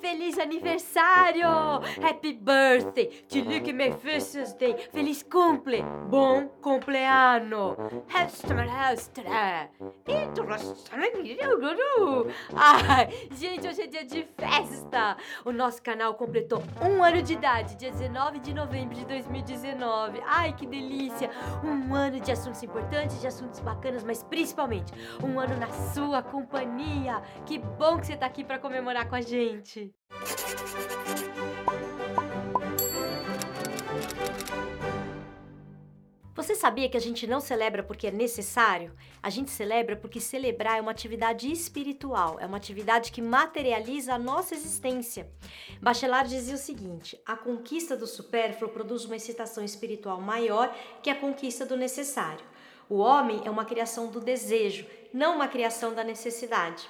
Feliz aniversário! Happy birthday! To my first day! Feliz cumple! Bom compleanno! Ai, gente, hoje é dia de festa! O nosso canal completou um ano de idade, dia 19 de novembro de 2019. Ai, que delícia! Um ano de assuntos importantes, de assuntos bacanas, mas principalmente um ano na sua companhia. Que bom que você tá aqui para comemorar com a gente. Você sabia que a gente não celebra porque é necessário? A gente celebra porque celebrar é uma atividade espiritual, é uma atividade que materializa a nossa existência. Bachelard dizia o seguinte: a conquista do supérfluo produz uma excitação espiritual maior que a conquista do necessário. O homem é uma criação do desejo, não uma criação da necessidade.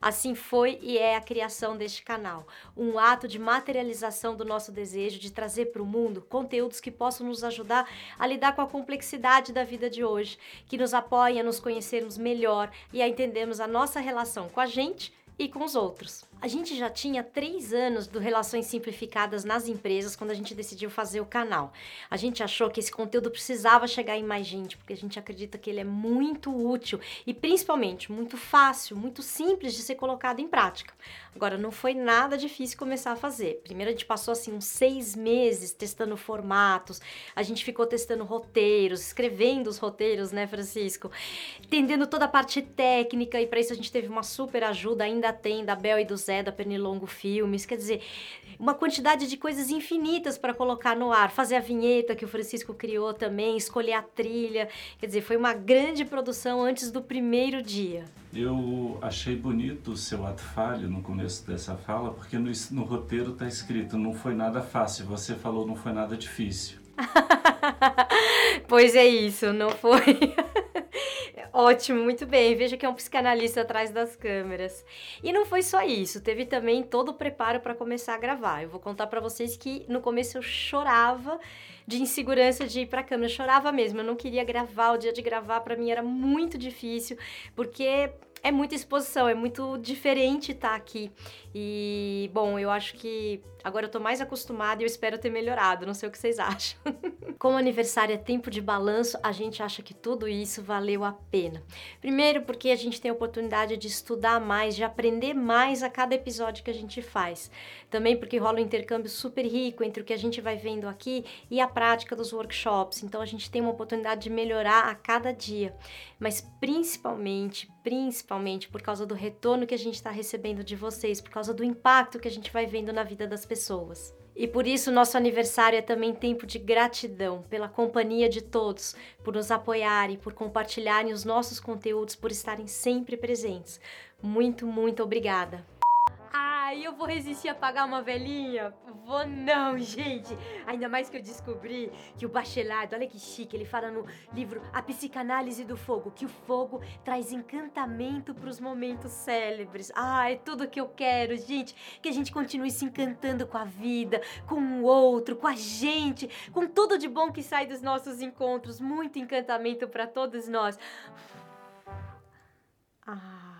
Assim foi e é a criação deste canal, um ato de materialização do nosso desejo de trazer para o mundo conteúdos que possam nos ajudar a lidar com a complexidade da vida de hoje, que nos apoiem a nos conhecermos melhor e a entendermos a nossa relação com a gente e com os outros. A gente já tinha três anos do Relações Simplificadas nas empresas quando a gente decidiu fazer o canal. A gente achou que esse conteúdo precisava chegar em mais gente, porque a gente acredita que ele é muito útil e principalmente muito fácil, muito simples de ser colocado em prática. Agora, não foi nada difícil começar a fazer. Primeiro a gente passou assim uns seis meses testando formatos, a gente ficou testando roteiros, escrevendo os roteiros, né, Francisco? Entendendo toda a parte técnica e para isso a gente teve uma super ajuda, ainda tem, da Bel e do Zé, da Pernilongo Filmes, quer dizer, uma quantidade de coisas infinitas para colocar no ar. Fazer a vinheta que o Francisco criou também, escolher a trilha, quer dizer, foi uma grande produção antes do primeiro dia. Eu achei bonito o seu ato falho no começo dessa fala, porque no, no roteiro está escrito: não foi nada fácil, você falou não foi nada difícil. pois é isso, não foi. Ótimo, muito bem. Veja que é um psicanalista atrás das câmeras. E não foi só isso, teve também todo o preparo para começar a gravar. Eu vou contar para vocês que no começo eu chorava de insegurança de ir para a câmera, eu chorava mesmo. Eu não queria gravar, o dia de gravar para mim era muito difícil, porque é muita exposição, é muito diferente estar tá aqui. E, bom, eu acho que agora eu tô mais acostumada e eu espero ter melhorado, não sei o que vocês acham. Como aniversário é tempo de balanço, a gente acha que tudo isso valeu a pena. Primeiro, porque a gente tem a oportunidade de estudar mais, de aprender mais a cada episódio que a gente faz. Também porque rola um intercâmbio super rico entre o que a gente vai vendo aqui e a prática dos workshops. Então a gente tem uma oportunidade de melhorar a cada dia. Mas principalmente, principalmente por causa do retorno que a gente está recebendo de vocês, por causa do impacto que a gente vai vendo na vida das pessoas. E por isso, nosso aniversário é também tempo de gratidão pela companhia de todos, por nos apoiarem, por compartilharem os nossos conteúdos, por estarem sempre presentes. Muito, muito obrigada! Aí eu vou resistir a pagar uma velhinha? Vou não, gente. Ainda mais que eu descobri que o Bachelard, olha que chique, ele fala no livro A Psicanálise do Fogo, que o fogo traz encantamento para os momentos célebres. Ah, é tudo que eu quero, gente. Que a gente continue se encantando com a vida, com o outro, com a gente, com tudo de bom que sai dos nossos encontros. Muito encantamento para todos nós. Ah.